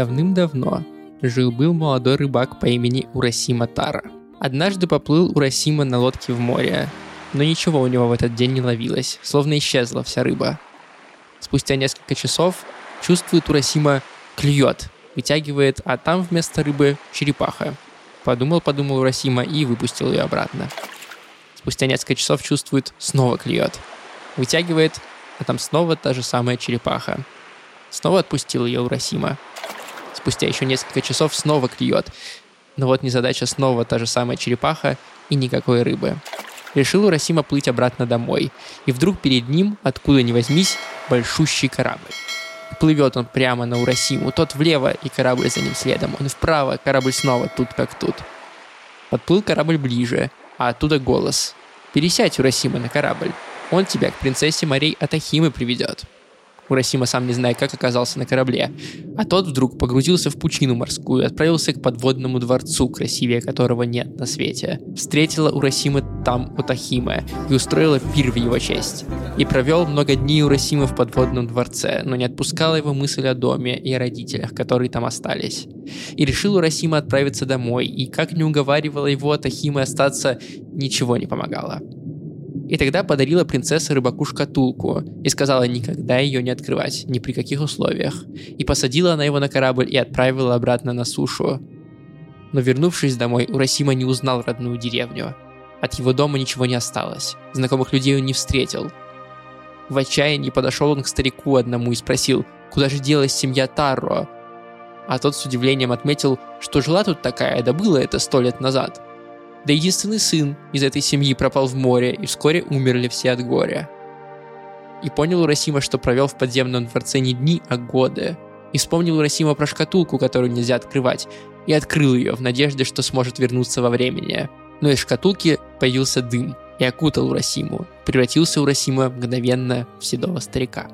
Давным-давно жил-был молодой рыбак по имени Урасима Тара. Однажды поплыл Урасима на лодке в море, но ничего у него в этот день не ловилось, словно исчезла вся рыба. Спустя несколько часов чувствует Урасима клюет, вытягивает, а там вместо рыбы черепаха. Подумал-подумал Урасима и выпустил ее обратно. Спустя несколько часов чувствует, снова клюет. Вытягивает, а там снова та же самая черепаха. Снова отпустил ее Урасима. Спустя еще несколько часов снова клюет. Но вот незадача снова та же самая черепаха и никакой рыбы. Решил Урасима плыть обратно домой. И вдруг перед ним, откуда ни возьмись, большущий корабль. Плывет он прямо на Урасиму, тот влево, и корабль за ним следом. Он вправо, корабль снова тут как тут. Подплыл корабль ближе, а оттуда голос. «Пересядь, Урасима, на корабль. Он тебя к принцессе Марей Атахимы приведет». Урасима сам не зная, как оказался на корабле. А тот вдруг погрузился в пучину морскую и отправился к подводному дворцу, красивее которого нет на свете. Встретила Урасима там Утахима и устроила пир в его честь. И провел много дней Урасима в подводном дворце, но не отпускала его мысль о доме и о родителях, которые там остались. И решил Урасима отправиться домой, и как не уговаривала его Атахима остаться, ничего не помогало. И тогда подарила принцесса рыбаку шкатулку и сказала никогда ее не открывать, ни при каких условиях. И посадила она его на корабль и отправила обратно на сушу. Но вернувшись домой, Урасима не узнал родную деревню. От его дома ничего не осталось. Знакомых людей он не встретил. В отчаянии подошел он к старику одному и спросил, куда же делась семья Таро? А тот с удивлением отметил, что жила тут такая, да было это сто лет назад – да единственный сын из этой семьи пропал в море, и вскоре умерли все от горя. И понял Урасима, что провел в подземном дворце не дни, а годы. И вспомнил Урасима про шкатулку, которую нельзя открывать, и открыл ее в надежде, что сможет вернуться во времени. Но из шкатулки появился дым и окутал Урасиму. Превратился Урасима мгновенно в седого старика.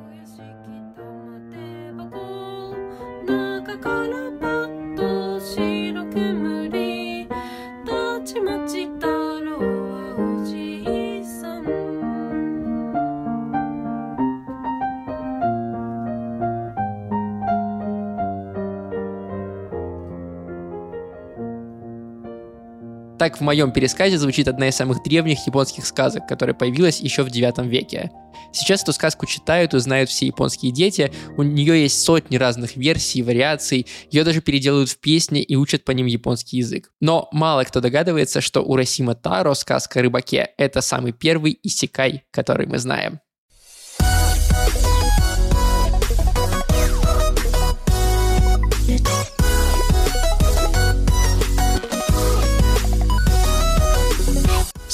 Моем пересказе звучит одна из самых древних японских сказок, которая появилась еще в 9 веке. Сейчас эту сказку читают и знают все японские дети, у нее есть сотни разных версий, вариаций, ее даже переделывают в песни и учат по ним японский язык. Но мало кто догадывается, что Урасима Таро, сказка о рыбаке, это самый первый исекай, который мы знаем.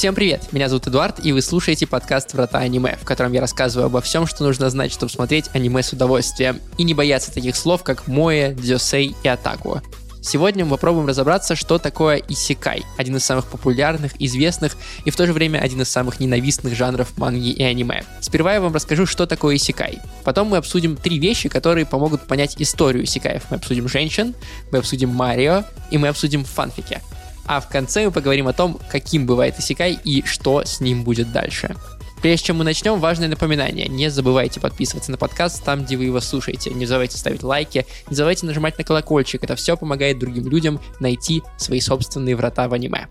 Всем привет, меня зовут Эдуард, и вы слушаете подкаст «Врата аниме», в котором я рассказываю обо всем, что нужно знать, чтобы смотреть аниме с удовольствием, и не бояться таких слов, как моэ, дзюсей и атаку. Сегодня мы попробуем разобраться, что такое исекай, один из самых популярных, известных и в то же время один из самых ненавистных жанров манги и аниме. Сперва я вам расскажу, что такое исекай. Потом мы обсудим три вещи, которые помогут понять историю исекаев. Мы обсудим женщин, мы обсудим Марио и мы обсудим фанфики. А в конце мы поговорим о том, каким бывает Исекай и что с ним будет дальше. Прежде чем мы начнем, важное напоминание. Не забывайте подписываться на подкаст там, где вы его слушаете. Не забывайте ставить лайки, не забывайте нажимать на колокольчик. Это все помогает другим людям найти свои собственные врата в аниме.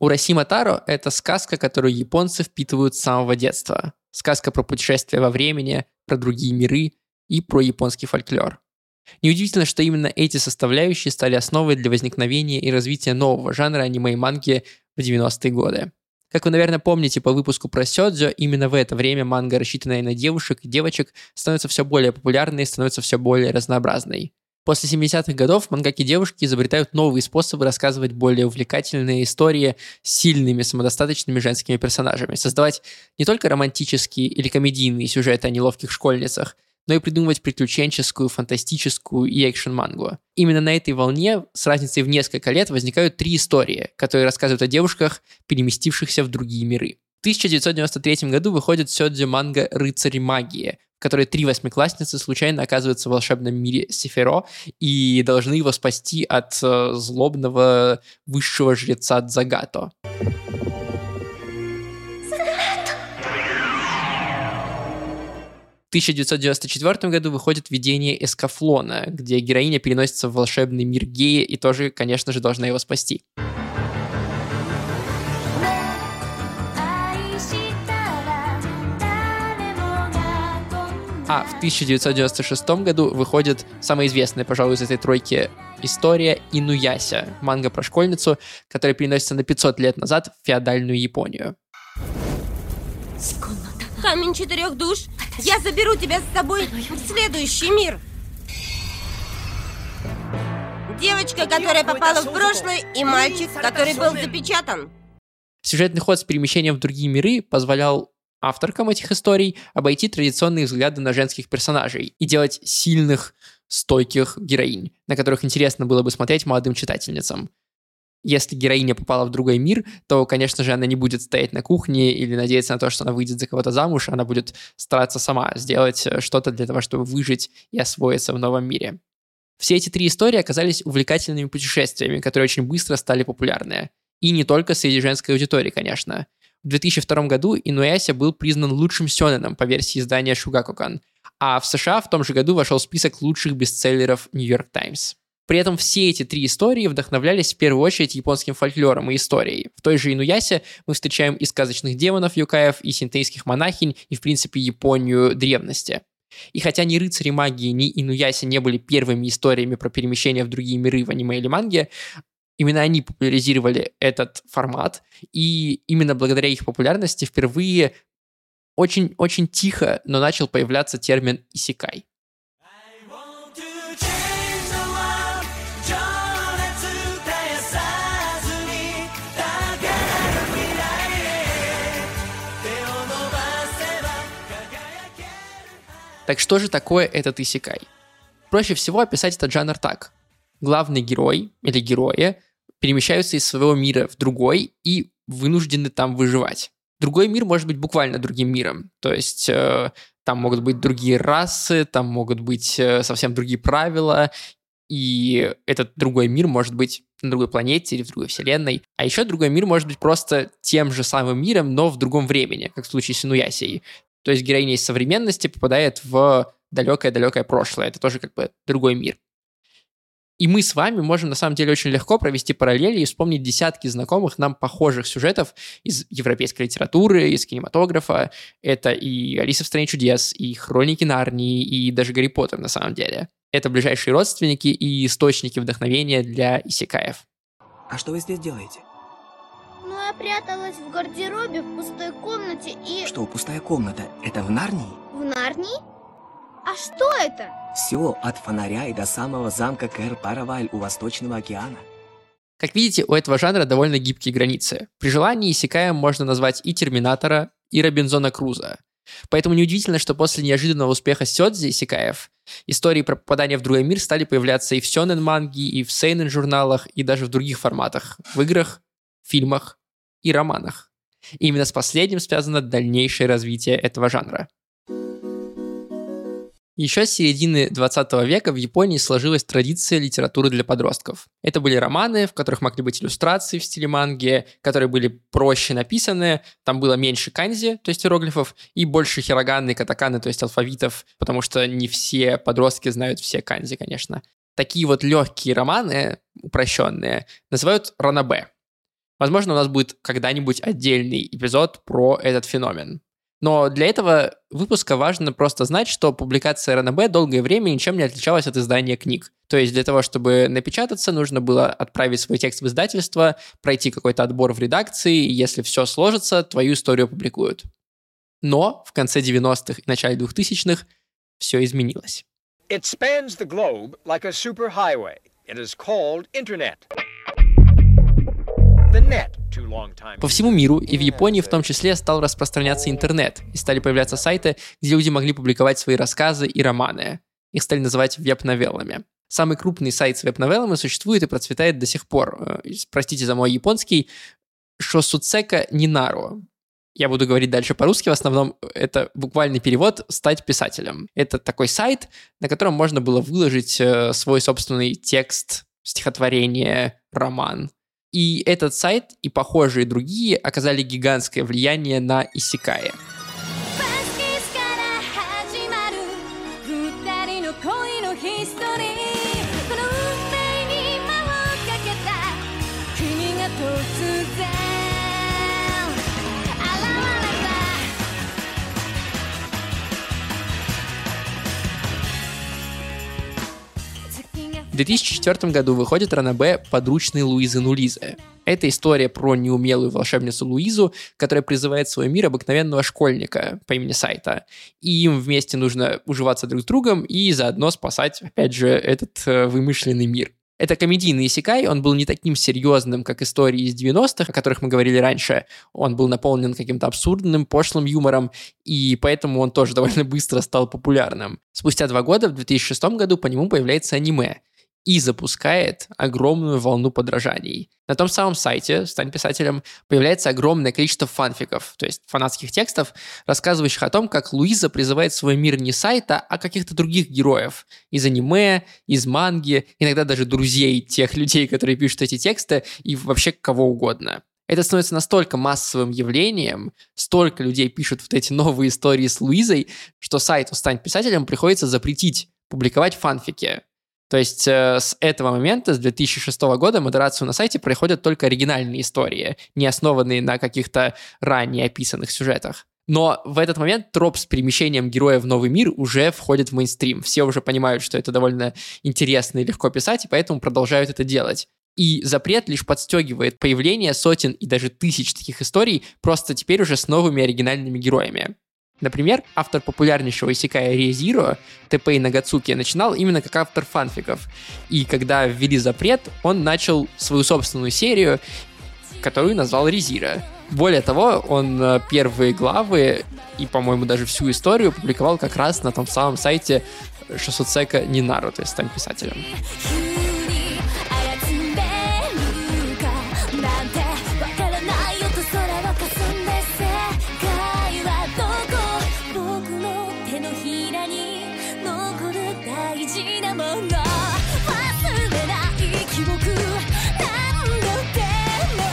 Урасима Таро — это сказка, которую японцы впитывают с самого детства. Сказка про путешествия во времени, про другие миры и про японский фольклор. Неудивительно, что именно эти составляющие стали основой для возникновения и развития нового жанра аниме и манги в 90-е годы. Как вы, наверное, помните по выпуску про Сёдзё, именно в это время манга, рассчитанная на девушек и девочек, становится все более популярной и становится все более разнообразной. После 70-х годов мангаки-девушки изобретают новые способы рассказывать более увлекательные истории с сильными самодостаточными женскими персонажами, создавать не только романтические или комедийные сюжеты о неловких школьницах, но и придумывать приключенческую, фантастическую и экшен-мангу. Именно на этой волне с разницей в несколько лет возникают три истории, которые рассказывают о девушках, переместившихся в другие миры. В 1993 году выходит сёдзи манга «Рыцари магии», в которой три восьмиклассницы случайно оказываются в волшебном мире Сеферо и должны его спасти от э, злобного высшего жреца Дзагато. 1994 году выходит «Видение Эскафлона», где героиня переносится в волшебный мир гея и тоже, конечно же, должна его спасти. А в 1996 году выходит самая известная, пожалуй, из этой тройки история Инуяся, манга про школьницу, которая переносится на 500 лет назад в феодальную Японию. Камень четырех душ, я заберу тебя с собой в следующий мир. Девочка, которая попала в прошлое, и мальчик, который был запечатан. Сюжетный ход с перемещением в другие миры позволял авторкам этих историй обойти традиционные взгляды на женских персонажей и делать сильных, стойких героинь, на которых интересно было бы смотреть молодым читательницам. Если героиня попала в другой мир, то, конечно же, она не будет стоять на кухне или надеяться на то, что она выйдет за кого-то замуж, она будет стараться сама сделать э, что-то для того, чтобы выжить и освоиться в новом мире. Все эти три истории оказались увлекательными путешествиями, которые очень быстро стали популярны. И не только среди женской аудитории, конечно. В 2002 году Инуяся был признан лучшим сёнэном по версии издания Шугакукан, а в США в том же году вошел в список лучших бестселлеров New York Times. При этом все эти три истории вдохновлялись в первую очередь японским фольклором и историей. В той же Инуясе мы встречаем и сказочных демонов юкаев, и синтейских монахинь, и, в принципе, Японию древности. И хотя ни рыцари магии, ни Инуяси не были первыми историями про перемещение в другие миры в аниме или манге, Именно они популяризировали этот формат, и именно благодаря их популярности впервые очень-очень тихо, но начал появляться термин «исекай». Так что же такое этот исекай? Проще всего описать этот жанр так главный герой или герои перемещаются из своего мира в другой и вынуждены там выживать. Другой мир может быть буквально другим миром. То есть э, там могут быть другие расы, там могут быть э, совсем другие правила, и этот другой мир может быть на другой планете или в другой вселенной. А еще другой мир может быть просто тем же самым миром, но в другом времени, как в случае с Инуясией. То есть героиня из современности попадает в далекое-далекое прошлое. Это тоже как бы другой мир. И мы с вами можем на самом деле очень легко провести параллели и вспомнить десятки знакомых нам похожих сюжетов из европейской литературы, из кинематографа. Это и «Алиса в стране чудес», и «Хроники Нарнии», и даже «Гарри Поттер» на самом деле. Это ближайшие родственники и источники вдохновения для исекаев. А что вы здесь делаете? Я пряталась в гардеробе в пустой комнате и... Что, пустая комната? Это в Нарнии? В Нарнии? А что это? Все от фонаря и до самого замка Кэр-Параваль у Восточного океана. Как видите, у этого жанра довольно гибкие границы. При желании Исекаем можно назвать и Терминатора, и Робинзона Круза. Поэтому неудивительно, что после неожиданного успеха Сёдзи Исекаев истории про попадание в другой мир стали появляться и в сёнэн манги, и в сейнен журналах, и даже в других форматах, в играх, фильмах и романах. И именно с последним связано дальнейшее развитие этого жанра. Еще с середины 20 века в Японии сложилась традиция литературы для подростков. Это были романы, в которых могли быть иллюстрации в стиле манги, которые были проще написаны, там было меньше канзи, то есть иероглифов, и больше хироганы, катаканы, то есть алфавитов, потому что не все подростки знают все канзи, конечно. Такие вот легкие романы, упрощенные, называют ранабе. Возможно, у нас будет когда-нибудь отдельный эпизод про этот феномен. Но для этого выпуска важно просто знать, что публикация РНБ долгое время ничем не отличалась от издания книг. То есть для того, чтобы напечататься, нужно было отправить свой текст в издательство, пройти какой-то отбор в редакции, и если все сложится, твою историю опубликуют. Но в конце 90-х и начале 2000-х все изменилось. It spans the globe like a superhighway. It is called Internet. По всему миру и в Японии в том числе стал распространяться интернет, и стали появляться сайты, где люди могли публиковать свои рассказы и романы. Их стали называть веб-новеллами. Самый крупный сайт с веб-новеллами существует и процветает до сих пор. Э, простите за мой японский. Шосуцека Нинару. Я буду говорить дальше по-русски, в основном это буквальный перевод «стать писателем». Это такой сайт, на котором можно было выложить э, свой собственный текст, стихотворение, роман. И этот сайт и похожие другие оказали гигантское влияние на Исикая. В 2004 году выходит Ранабе «Подручный Луизы Нулизы». Это история про неумелую волшебницу Луизу, которая призывает в свой мир обыкновенного школьника по имени Сайта. И им вместе нужно уживаться друг с другом и заодно спасать, опять же, этот э, вымышленный мир. Это комедийный исекай, он был не таким серьезным, как истории из 90-х, о которых мы говорили раньше. Он был наполнен каким-то абсурдным, пошлым юмором, и поэтому он тоже довольно быстро стал популярным. Спустя два года, в 2006 году, по нему появляется аниме и запускает огромную волну подражаний. На том самом сайте «Стань писателем» появляется огромное количество фанфиков, то есть фанатских текстов, рассказывающих о том, как Луиза призывает свой мир не сайта, а каких-то других героев. Из аниме, из манги, иногда даже друзей тех людей, которые пишут эти тексты, и вообще кого угодно. Это становится настолько массовым явлением, столько людей пишут вот эти новые истории с Луизой, что сайту «Стань писателем» приходится запретить публиковать фанфики. То есть э, с этого момента, с 2006 года, модерацию на сайте проходят только оригинальные истории, не основанные на каких-то ранее описанных сюжетах. Но в этот момент троп с перемещением героя в новый мир уже входит в мейнстрим. Все уже понимают, что это довольно интересно и легко писать, и поэтому продолжают это делать. И запрет лишь подстегивает появление сотен и даже тысяч таких историй, просто теперь уже с новыми оригинальными героями. Например, автор популярнейшего исекая Резиро, Тэпэй Нагацуки, начинал именно как автор фанфиков. И когда ввели запрет, он начал свою собственную серию, которую назвал Резира. Более того, он э, первые главы и, по-моему, даже всю историю публиковал как раз на том самом сайте Шосуцека Нинару, то есть стань писателем. 事なもの忘れない記憶何度でも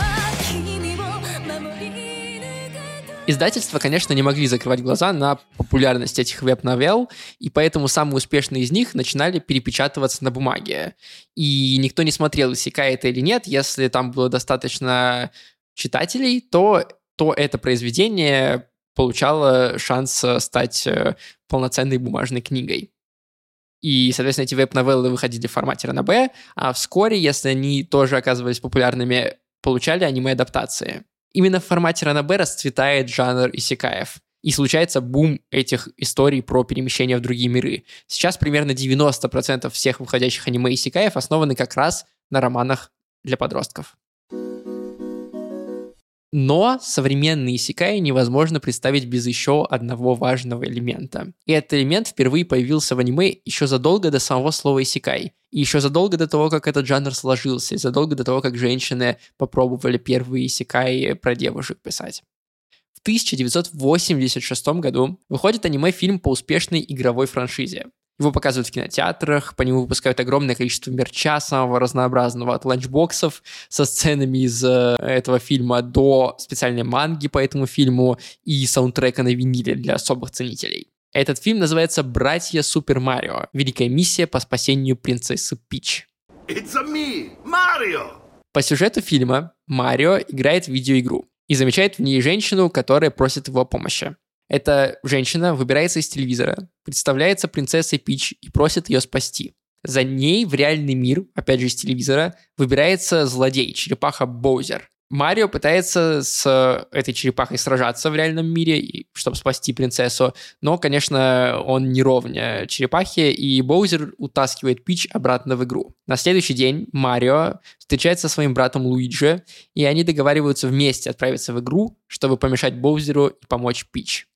君を守り抜くと Издательства, конечно, не могли закрывать глаза на популярность этих веб-новелл, и поэтому самые успешные из них начинали перепечатываться на бумаге. И никто не смотрел, иссякает это или нет. Если там было достаточно читателей, то, то это произведение получало шанс э, стать э, полноценной бумажной книгой. И, соответственно, эти веб-новеллы выходили в формате ранобэ, а вскоре, если они тоже оказывались популярными, получали аниме-адаптации. Именно в формате ранобэ расцветает жанр исекаев. И случается бум этих историй про перемещение в другие миры. Сейчас примерно 90% всех выходящих аниме исекаев основаны как раз на романах для подростков. Но современные исекаи невозможно представить без еще одного важного элемента. И этот элемент впервые появился в аниме еще задолго до самого слова исекай. И еще задолго до того, как этот жанр сложился, и задолго до того, как женщины попробовали первые исекаи про девушек писать. В 1986 году выходит аниме-фильм по успешной игровой франшизе. Его показывают в кинотеатрах, по нему выпускают огромное количество мерча самого разнообразного, от ланчбоксов со сценами из э, этого фильма до специальной манги по этому фильму и саундтрека на виниле для особых ценителей. Этот фильм называется «Братья Супер Марио. Великая миссия по спасению принцессы Пич». It's a me, Mario! По сюжету фильма Марио играет в видеоигру и замечает в ней женщину, которая просит его помощи. Эта женщина выбирается из телевизора, представляется принцессой Пич и просит ее спасти. За ней в реальный мир, опять же из телевизора, выбирается злодей, черепаха Боузер. Марио пытается с этой черепахой сражаться в реальном мире, чтобы спасти принцессу, но, конечно, он не ровня черепахе, и Боузер утаскивает Пич обратно в игру. На следующий день Марио встречается со своим братом Луиджи, и они договариваются вместе отправиться в игру, чтобы помешать Боузеру и помочь Пич.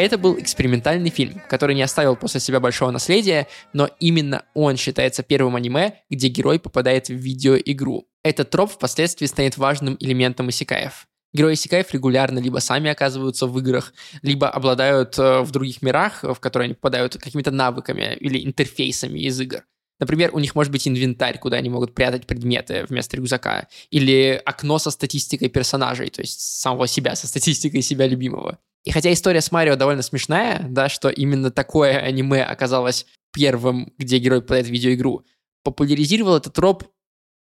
Это был экспериментальный фильм, который не оставил после себя большого наследия, но именно он считается первым аниме, где герой попадает в видеоигру. Этот троп впоследствии станет важным элементом исекаев. Герои Исекаев регулярно либо сами оказываются в играх, либо обладают э, в других мирах, в которые они попадают, какими-то навыками или интерфейсами из игр. Например, у них может быть инвентарь, куда они могут прятать предметы вместо рюкзака. Или окно со статистикой персонажей, то есть самого себя, со статистикой себя любимого. И хотя история с Марио довольно смешная, да, что именно такое аниме оказалось первым, где герой попадает видеоигру, популяризировал этот троп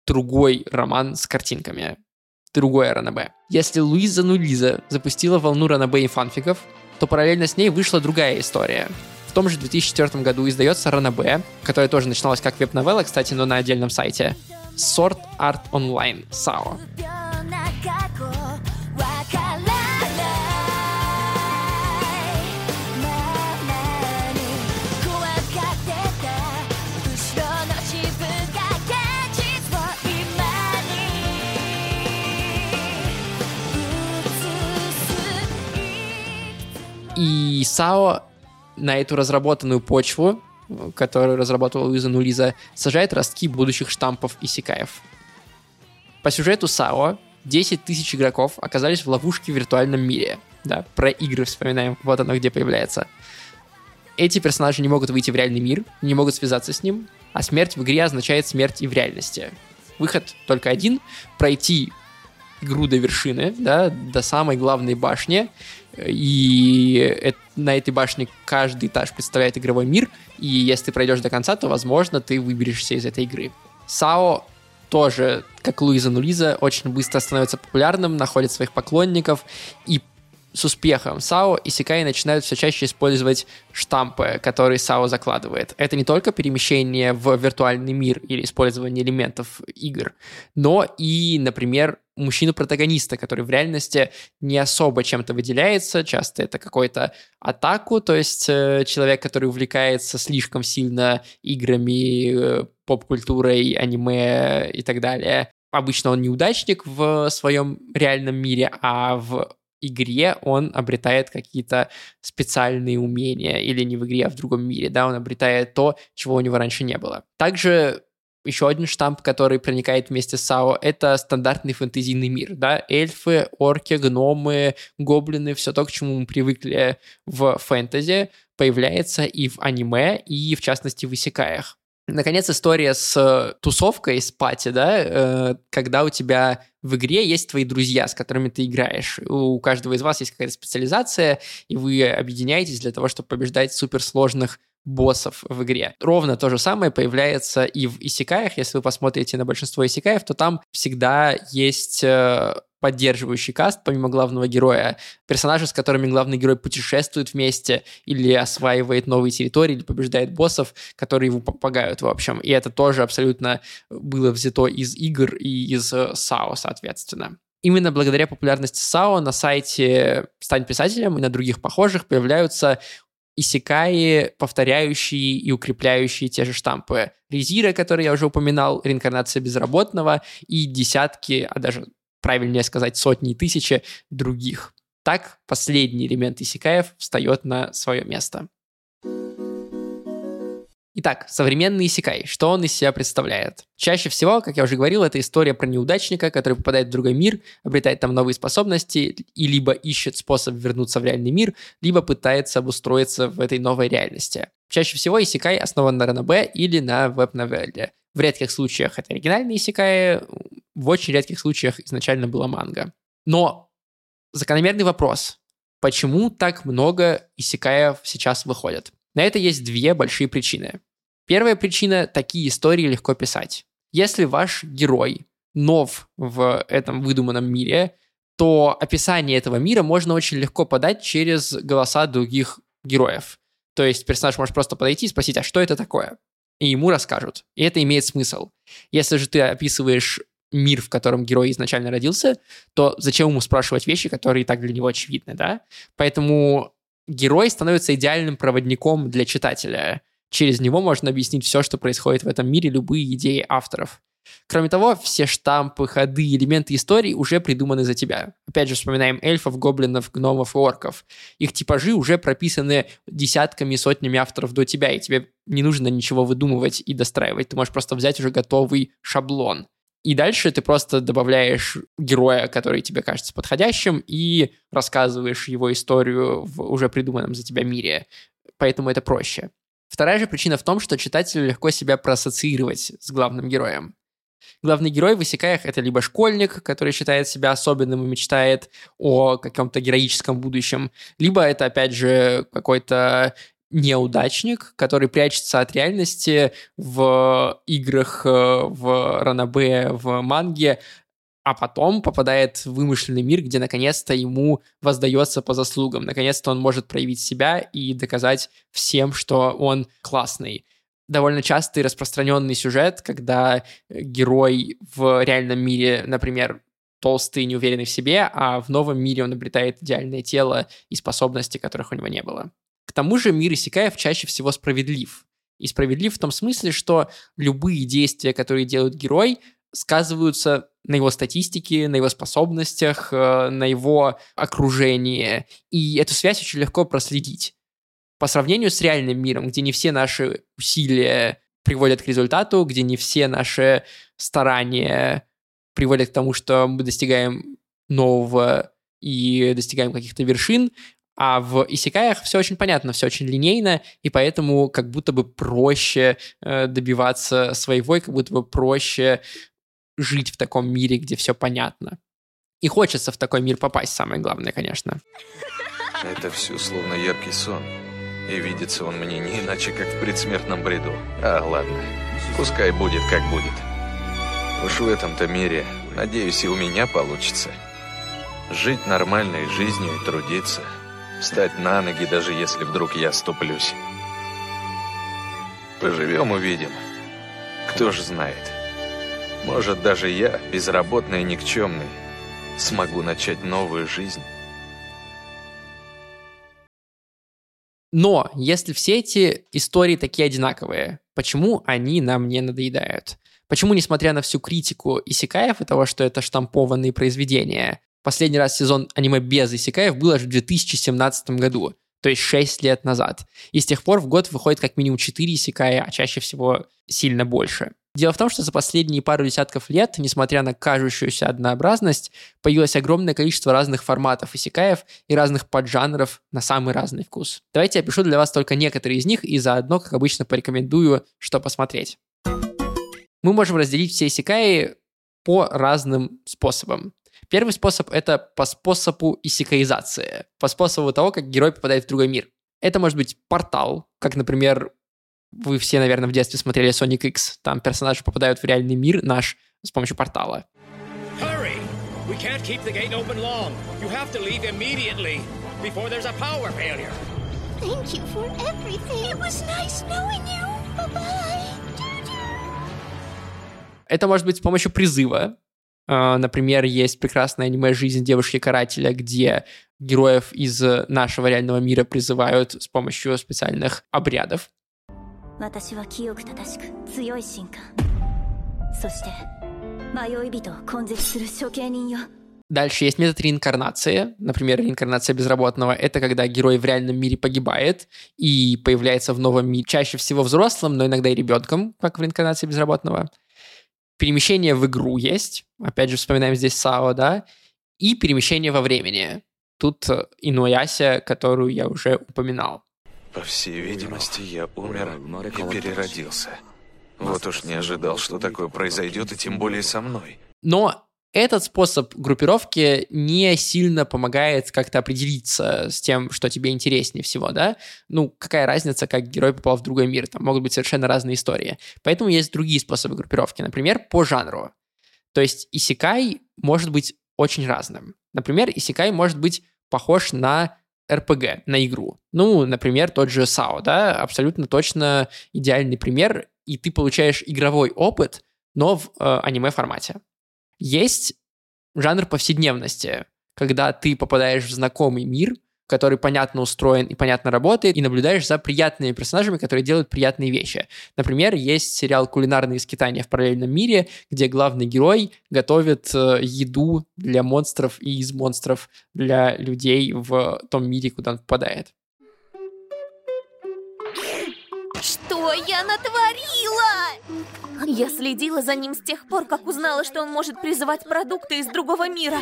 другой роман с картинками, другое ранобэ. Если Луиза Нулиза запустила волну ранобэ и фанфиков, то параллельно с ней вышла другая история — в том же 2004 году издается Ранобэ, которая тоже начиналась как веб-новелла, кстати, но на отдельном сайте. Sword Art Online, SAO. И САО на эту разработанную почву, которую разработала Луиза Нулиза, сажает ростки будущих штампов и секаев. По сюжету САО 10 тысяч игроков оказались в ловушке в виртуальном мире. Да, про игры вспоминаем, вот оно где появляется. Эти персонажи не могут выйти в реальный мир, не могут связаться с ним, а смерть в игре означает смерть и в реальности. Выход только один — пройти игру до вершины, да, до самой главной башни, и это, на этой башне каждый этаж представляет игровой мир, и если ты пройдешь до конца, то, возможно, ты выберешься из этой игры. САО тоже, как Луиза Нулиза, очень быстро становится популярным, находит своих поклонников, и с успехом САО и Сикай начинают все чаще использовать штампы, которые САО закладывает. Это не только перемещение в виртуальный мир или использование элементов игр, но и, например, мужчину-протагониста, который в реальности не особо чем-то выделяется. Часто это какой-то атаку, то есть э, человек, который увлекается слишком сильно играми, э, поп-культурой, аниме и так далее. Обычно он неудачник в своем реальном мире, а в игре он обретает какие-то специальные умения, или не в игре, а в другом мире, да, он обретает то, чего у него раньше не было. Также еще один штамп, который проникает вместе с САО, это стандартный фэнтезийный мир, да, эльфы, орки, гномы, гоблины, все то, к чему мы привыкли в фэнтези, появляется и в аниме, и в частности в исекаях. Наконец, история с э, тусовкой, с пати, да, э, когда у тебя в игре есть твои друзья, с которыми ты играешь. У каждого из вас есть какая-то специализация, и вы объединяетесь для того, чтобы побеждать суперсложных боссов в игре. Ровно то же самое появляется и в исекаях. Если вы посмотрите на большинство исекаев, то там всегда есть э, поддерживающий каст, помимо главного героя, персонажи, с которыми главный герой путешествует вместе или осваивает новые территории, или побеждает боссов, которые его помогают, в общем. И это тоже абсолютно было взято из игр и из э, САО, соответственно. Именно благодаря популярности САО на сайте «Стань писателем» и на других похожих появляются исекаи, повторяющие и укрепляющие те же штампы. Резира, который я уже упоминал, реинкарнация безработного и десятки, а даже правильнее сказать, сотни и тысячи других. Так последний элемент Исикаев встает на свое место. Итак, современный Исикай. Что он из себя представляет? Чаще всего, как я уже говорил, это история про неудачника, который попадает в другой мир, обретает там новые способности и либо ищет способ вернуться в реальный мир, либо пытается обустроиться в этой новой реальности. Чаще всего Исикай основан на ранобэ или на веб-новелле. В редких случаях это оригинальные Исикаи, в очень редких случаях изначально была манга. Но закономерный вопрос. Почему так много исекаев сейчас выходят? На это есть две большие причины. Первая причина – такие истории легко писать. Если ваш герой нов в этом выдуманном мире, то описание этого мира можно очень легко подать через голоса других героев. То есть персонаж может просто подойти и спросить, а что это такое? И ему расскажут. И это имеет смысл. Если же ты описываешь мир, в котором герой изначально родился, то зачем ему спрашивать вещи, которые так для него очевидны, да? Поэтому герой становится идеальным проводником для читателя. Через него можно объяснить все, что происходит в этом мире, любые идеи авторов. Кроме того, все штампы, ходы, элементы истории уже придуманы за тебя. Опять же, вспоминаем эльфов, гоблинов, гномов и орков. Их типажи уже прописаны десятками, сотнями авторов до тебя, и тебе не нужно ничего выдумывать и достраивать. Ты можешь просто взять уже готовый шаблон. И дальше ты просто добавляешь героя, который тебе кажется подходящим, и рассказываешь его историю в уже придуманном за тебя мире. Поэтому это проще. Вторая же причина в том, что читателю легко себя проассоциировать с главным героем. Главный герой в Исекаях — это либо школьник, который считает себя особенным и мечтает о каком-то героическом будущем, либо это, опять же, какой-то неудачник, который прячется от реальности в играх э, в Ранабе, в манге, а потом попадает в вымышленный мир, где наконец-то ему воздается по заслугам. Наконец-то он может проявить себя и доказать всем, что он классный. Довольно частый распространенный сюжет, когда герой в реальном мире, например, толстый, неуверенный в себе, а в новом мире он обретает идеальное тело и способности, которых у него не было. К тому же мир Исекаев чаще всего справедлив. И справедлив в том смысле, что любые действия, которые делает герой, сказываются на его статистике, на его способностях, э, на его окружении. И эту связь очень легко проследить. По сравнению с реальным миром, где не все наши усилия приводят к результату, где не все наши старания приводят к тому, что мы достигаем нового и достигаем каких-то вершин, а в исекаях все очень понятно, все очень линейно, и поэтому как будто бы проще э, добиваться своего, и как будто бы проще жить в таком мире, где все понятно. И хочется в такой мир попасть, самое главное, конечно. Это все словно яркий сон. И видится он мне не иначе, как в предсмертном бреду. А, ладно. Пускай будет, как будет. Уж в этом-то мире, надеюсь, и у меня получится. Жить нормальной жизнью и трудиться. Встать на ноги, даже если вдруг я ступлюсь. Поживем, увидим. Кто же знает. Может, даже я, безработный и никчемный, смогу начать новую жизнь. Но если все эти истории такие одинаковые, почему они нам не надоедают? Почему, несмотря на всю критику Исикаев и того, что это штампованные произведения, последний раз сезон аниме без Исикаев был аж в 2017 году, то есть 6 лет назад. И с тех пор в год выходит как минимум 4 Исикая, а чаще всего сильно больше. Дело в том, что за последние пару десятков лет, несмотря на кажущуюся однообразность, появилось огромное количество разных форматов исекаев и разных поджанров на самый разный вкус. Давайте я пишу для вас только некоторые из них и заодно, как обычно, порекомендую, что посмотреть. Мы можем разделить все исекаи по разным способам. Первый способ — это по способу исекаизации, по способу того, как герой попадает в другой мир. Это может быть портал, как, например, вы все, наверное, в детстве смотрели Sonic X. Там персонажи попадают в реальный мир наш с помощью портала. Thank you for everything. It was nice knowing you. Bye-bye. Это может быть с помощью призыва. Uh, например, есть прекрасное аниме «Жизнь девушки-карателя», где героев из нашего реального мира призывают с помощью специальных обрядов. 私は清く正しく強い神官そして迷い人を根絶する処刑人よ Дальше есть метод реинкарнации. Например, реинкарнация безработного. Это когда герой в реальном мире погибает и появляется в новом мире. Чаще всего взрослым, но иногда и ребенком, как в реинкарнации безработного. Перемещение в игру есть. Опять же, вспоминаем здесь САО, да. И перемещение во времени. Тут Инуяся, которую я уже упоминал. По всей видимости, я умер и переродился. Вот уж не ожидал, что такое произойдет, и тем более со мной. Но этот способ группировки не сильно помогает как-то определиться с тем, что тебе интереснее всего, да? Ну, какая разница, как герой попал в другой мир? Там могут быть совершенно разные истории. Поэтому есть другие способы группировки, например, по жанру. То есть исекай может быть очень разным. Например, исекай может быть похож на RPG на игру. Ну, например, тот же SAO, да, абсолютно точно идеальный пример, и ты получаешь игровой опыт, но в э, аниме-формате. Есть жанр повседневности, когда ты попадаешь в знакомый мир, который понятно устроен и понятно работает, и наблюдаешь за приятными персонажами, которые делают приятные вещи. Например, есть сериал «Кулинарные скитания в параллельном мире», где главный герой готовит э, еду для монстров и из монстров для людей в том мире, куда он попадает. Что я натворила? Я следила за ним с тех пор, как узнала, что он может призывать продукты из другого мира.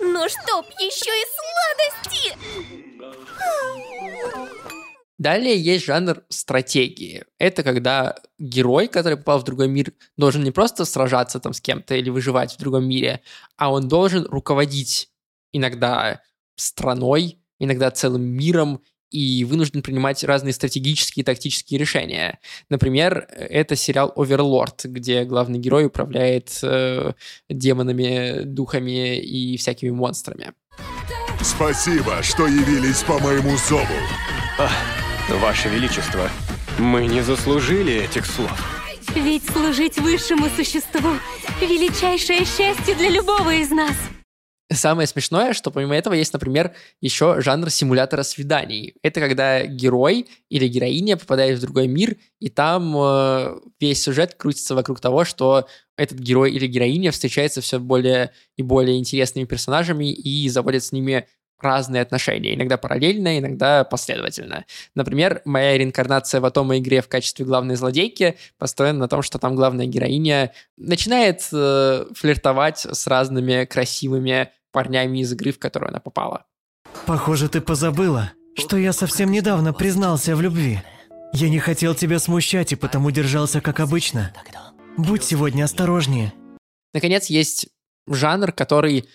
Но чтоб еще и сладости! Далее есть жанр стратегии. Это когда герой, который попал в другой мир, должен не просто сражаться там с кем-то или выживать в другом мире, а он должен руководить иногда страной, иногда целым миром и вынужден принимать разные стратегические и тактические решения. Например, это сериал «Оверлорд», где главный герой управляет э, демонами, духами и всякими монстрами. Спасибо, что явились по моему зову. Ваше Величество, мы не заслужили этих слов. Ведь служить высшему существу – величайшее счастье для любого из нас. Самое смешное, что помимо этого есть, например, еще жанр симулятора свиданий. Это когда герой или героиня попадает в другой мир, и там э, весь сюжет крутится вокруг того, что этот герой или героиня встречается все более и более интересными персонажами и заводит с ними разные отношения, иногда параллельно, иногда последовательно. Например, моя реинкарнация в Атома игре в качестве главной злодейки построена на том, что там главная героиня начинает э, флиртовать с разными красивыми парнями из игры, в которую она попала. Похоже, ты позабыла, что я совсем недавно признался в любви. Я не хотел тебя смущать и потому держался как обычно. Будь сегодня осторожнее. Наконец, есть жанр, который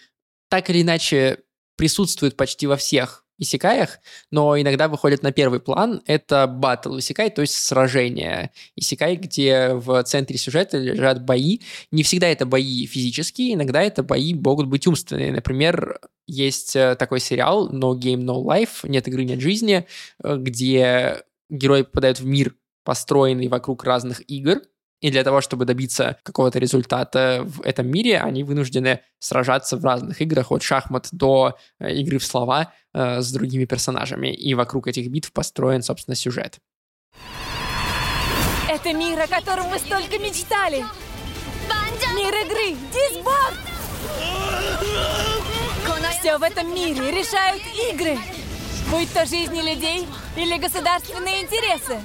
так или иначе присутствует почти во всех исекаях, но иногда выходит на первый план. Это батл исекай, то есть сражение. Исекай, где в центре сюжета лежат бои. Не всегда это бои физические, иногда это бои могут быть умственные. Например, есть э, такой сериал No Game No Life, нет игры, нет жизни, э, где герои попадают в мир, построенный вокруг разных игр, и для того, чтобы добиться какого-то результата в этом мире, они вынуждены сражаться в разных играх, от шахмат до э, игры в слова э, с другими персонажами. И вокруг этих битв построен, собственно, сюжет. Это мир, о котором мы столько мечтали. Мир игры, дисборд! Все в этом мире решают игры. Будь то жизни людей или государственные интересы.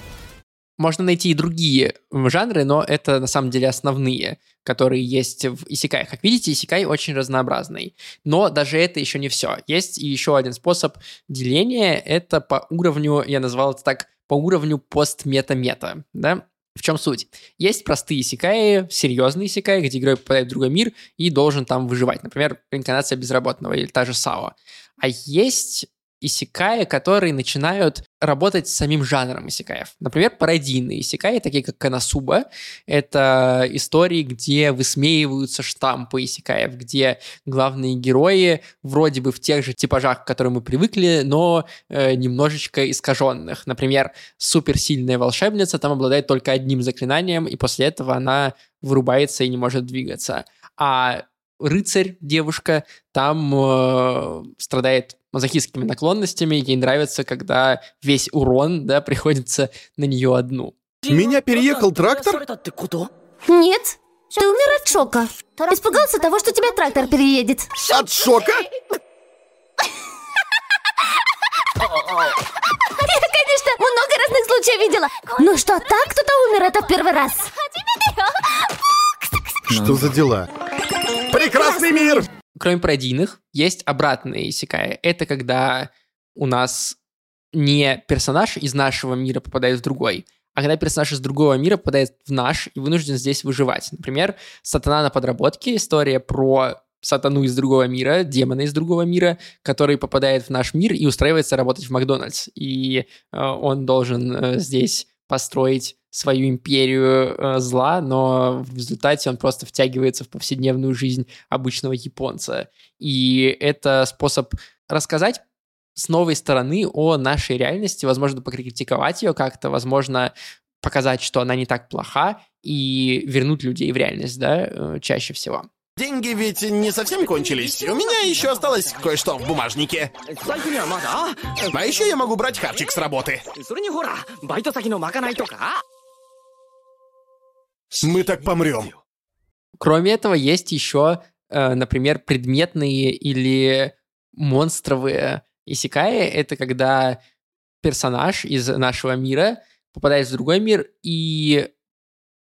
Можно найти и другие жанры, но это на самом деле основные, которые есть в Исикай. Как видите, Исикай очень разнообразный. Но даже это еще не все. Есть и еще один способ деления. Это по уровню, я назвал это так, по уровню пост-мета-мета. Да? В чем суть? Есть простые исекаи, серьезные исекаи, где герой попадает в другой мир и должен там выживать. Например, инкарнация безработного или та же САО. А есть исекаи, которые начинают работать с самим жанром исекаев. Например, пародийные исекаи, такие как Канасуба. Это истории, где высмеиваются штампы исекаев, где главные герои вроде бы в тех же типажах, к которым мы привыкли, но э, немножечко искаженных. Например, суперсильная волшебница там обладает только одним заклинанием, и после этого она вырубается и не может двигаться. А рыцарь, девушка, там э, страдает мазохистскими наклонностями, ей нравится, когда весь урон, да, приходится на нее одну. Меня переехал трактор? Нет, ты умер от шока. Испугался того, что тебя трактор переедет. От шока? Я, конечно, много разных случаев видела. Но что так кто-то умер, это в первый раз. Что за дела? Прекрасный мир! Кроме пародийных, есть обратные исекаи. Это когда у нас не персонаж из нашего мира попадает в другой, а когда персонаж из другого мира попадает в наш и вынужден здесь выживать. Например, «Сатана на подработке» — история про сатану из другого мира, демона из другого мира, который попадает в наш мир и устраивается работать в Макдональдс. И э, он должен э, здесь построить свою империю э, зла, но в результате он просто втягивается в повседневную жизнь обычного японца. И это способ рассказать с новой стороны о нашей реальности, возможно, покритиковать ее как-то, возможно, показать, что она не так плоха, и вернуть людей в реальность, да, э, чаще всего. Деньги ведь не совсем кончились. У меня еще осталось кое-что в бумажнике. А еще я могу брать хавчик с работы. Мы так помрем. Кроме этого, есть еще, э, например, предметные или монстровые исекаи. Это когда персонаж из нашего мира попадает в другой мир и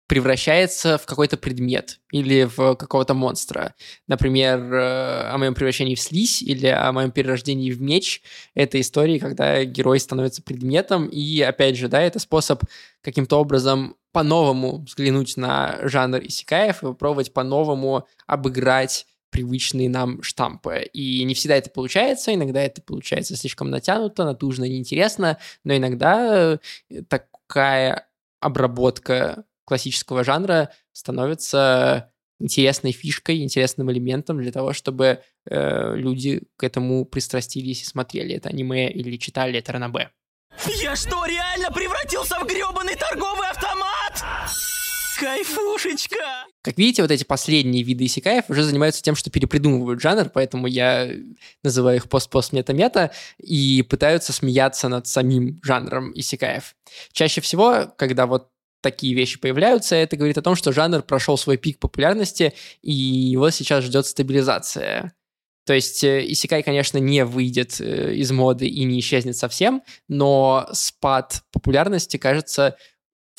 превращается в какой-то предмет или в какого-то монстра. Например, э, о моем превращении в слизь или о моем перерождении в меч. Это истории, когда герой становится предметом, и, опять же, да, это способ каким-то образом по-новому взглянуть на жанр исекаев и попробовать по-новому обыграть привычные нам штампы. И не всегда это получается, иногда это получается слишком натянуто, натужно, неинтересно, но иногда э, такая обработка классического жанра становится интересной фишкой, интересным элементом для того, чтобы э, люди к этому пристрастились и смотрели это аниме или читали это ранобэ. Я что, реально превратился в гребаный торговый автомат? Кайфушечка! Как видите, вот эти последние виды исекаев уже занимаются тем, что перепридумывают жанр, поэтому я называю их пост-пост-мета-мета и пытаются смеяться над самим жанром исекаев. Чаще всего, когда вот такие вещи появляются, это говорит о том, что жанр прошел свой пик популярности, и его сейчас ждет стабилизация. То есть э, Исекай, конечно, не выйдет э, из моды и не исчезнет совсем, но спад популярности, кажется,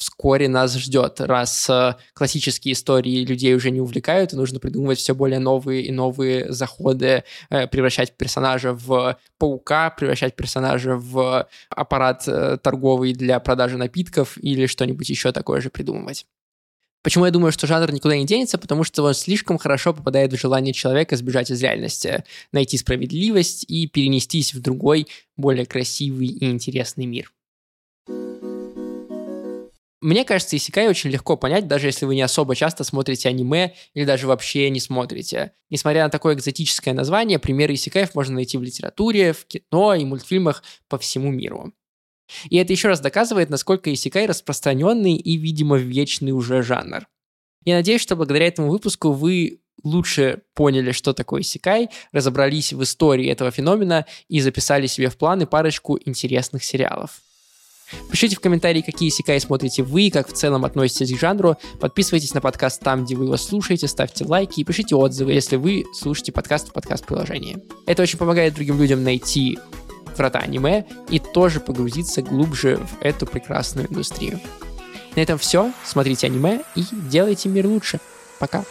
вскоре нас ждет, раз э, классические истории людей уже не увлекают, и нужно придумывать все более новые и новые заходы, э, превращать персонажа в паука, превращать персонажа в аппарат э, торговый для продажи напитков или что-нибудь еще такое же придумывать. Почему я думаю, что жанр никуда не денется? Потому что он слишком хорошо попадает в желание человека сбежать из реальности, найти справедливость и перенестись в другой, более красивый и интересный мир. Мне кажется, Исикай очень легко понять, даже если вы не особо часто смотрите аниме или даже вообще не смотрите. Несмотря на такое экзотическое название, примеры Исикаев можно найти в литературе, в кино и мультфильмах по всему миру. И это еще раз доказывает, насколько Исикай распространенный и, видимо, вечный уже жанр. Я надеюсь, что благодаря этому выпуску вы лучше поняли, что такое Исикай, разобрались в истории этого феномена и записали себе в планы парочку интересных сериалов. Пишите в комментарии, какие сикаи смотрите вы, как в целом относитесь к жанру. Подписывайтесь на подкаст там, где вы его слушаете, ставьте лайки и пишите отзывы, если вы слушаете подкаст в подкаст-приложении. Это очень помогает другим людям найти врата аниме и тоже погрузиться глубже в эту прекрасную индустрию. На этом все. Смотрите аниме и делайте мир лучше. Пока.